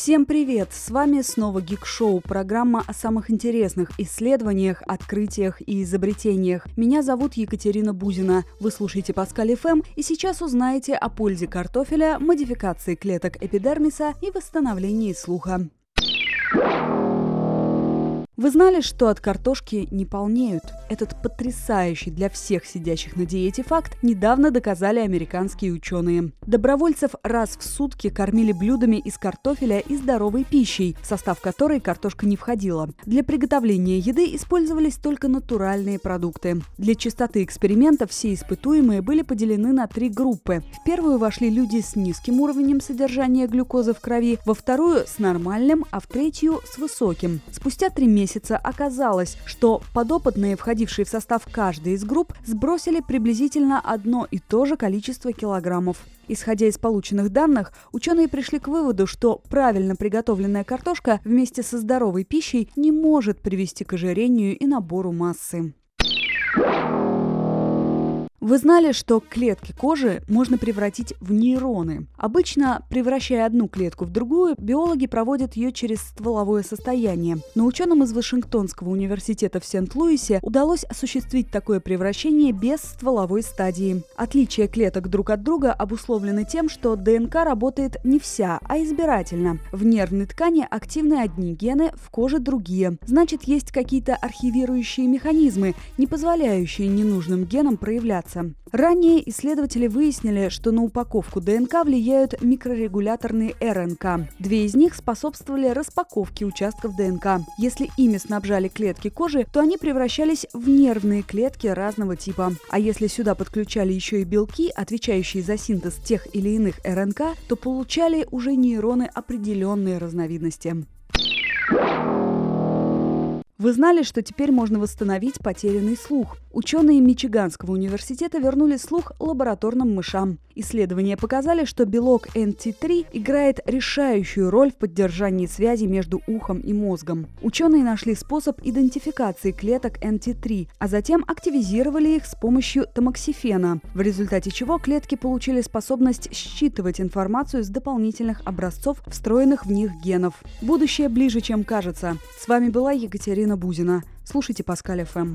Всем привет! С вами снова Гик Шоу, программа о самых интересных исследованиях, открытиях и изобретениях. Меня зовут Екатерина Бузина. Вы слушаете Паскаль ФМ и сейчас узнаете о пользе картофеля, модификации клеток эпидермиса и восстановлении слуха. Вы знали, что от картошки не полнеют? Этот потрясающий для всех сидящих на диете факт недавно доказали американские ученые. Добровольцев раз в сутки кормили блюдами из картофеля и здоровой пищей, в состав которой картошка не входила. Для приготовления еды использовались только натуральные продукты. Для чистоты эксперимента все испытуемые были поделены на три группы. В первую вошли люди с низким уровнем содержания глюкозы в крови, во вторую с нормальным, а в третью с высоким. Спустя три месяца месяца оказалось, что подопытные, входившие в состав каждой из групп, сбросили приблизительно одно и то же количество килограммов. Исходя из полученных данных, ученые пришли к выводу, что правильно приготовленная картошка вместе со здоровой пищей не может привести к ожирению и набору массы. Вы знали, что клетки кожи можно превратить в нейроны? Обычно, превращая одну клетку в другую, биологи проводят ее через стволовое состояние. Но ученым из Вашингтонского университета в Сент-Луисе удалось осуществить такое превращение без стволовой стадии. Отличия клеток друг от друга обусловлены тем, что ДНК работает не вся, а избирательно. В нервной ткани активны одни гены, в коже другие. Значит, есть какие-то архивирующие механизмы, не позволяющие ненужным генам проявляться процесса. Ранее исследователи выяснили, что на упаковку ДНК влияют микрорегуляторные РНК. Две из них способствовали распаковке участков ДНК. Если ими снабжали клетки кожи, то они превращались в нервные клетки разного типа. А если сюда подключали еще и белки, отвечающие за синтез тех или иных РНК, то получали уже нейроны определенной разновидности. Вы знали, что теперь можно восстановить потерянный слух? Ученые Мичиганского университета вернули слух лабораторным мышам. Исследования показали, что белок NT3 играет решающую роль в поддержании связи между ухом и мозгом. Ученые нашли способ идентификации клеток NT3, а затем активизировали их с помощью тамоксифена, в результате чего клетки получили способность считывать информацию с дополнительных образцов встроенных в них генов. Будущее ближе, чем кажется. С вами была Екатерина Бузина. Слушайте Паскаль ФМ.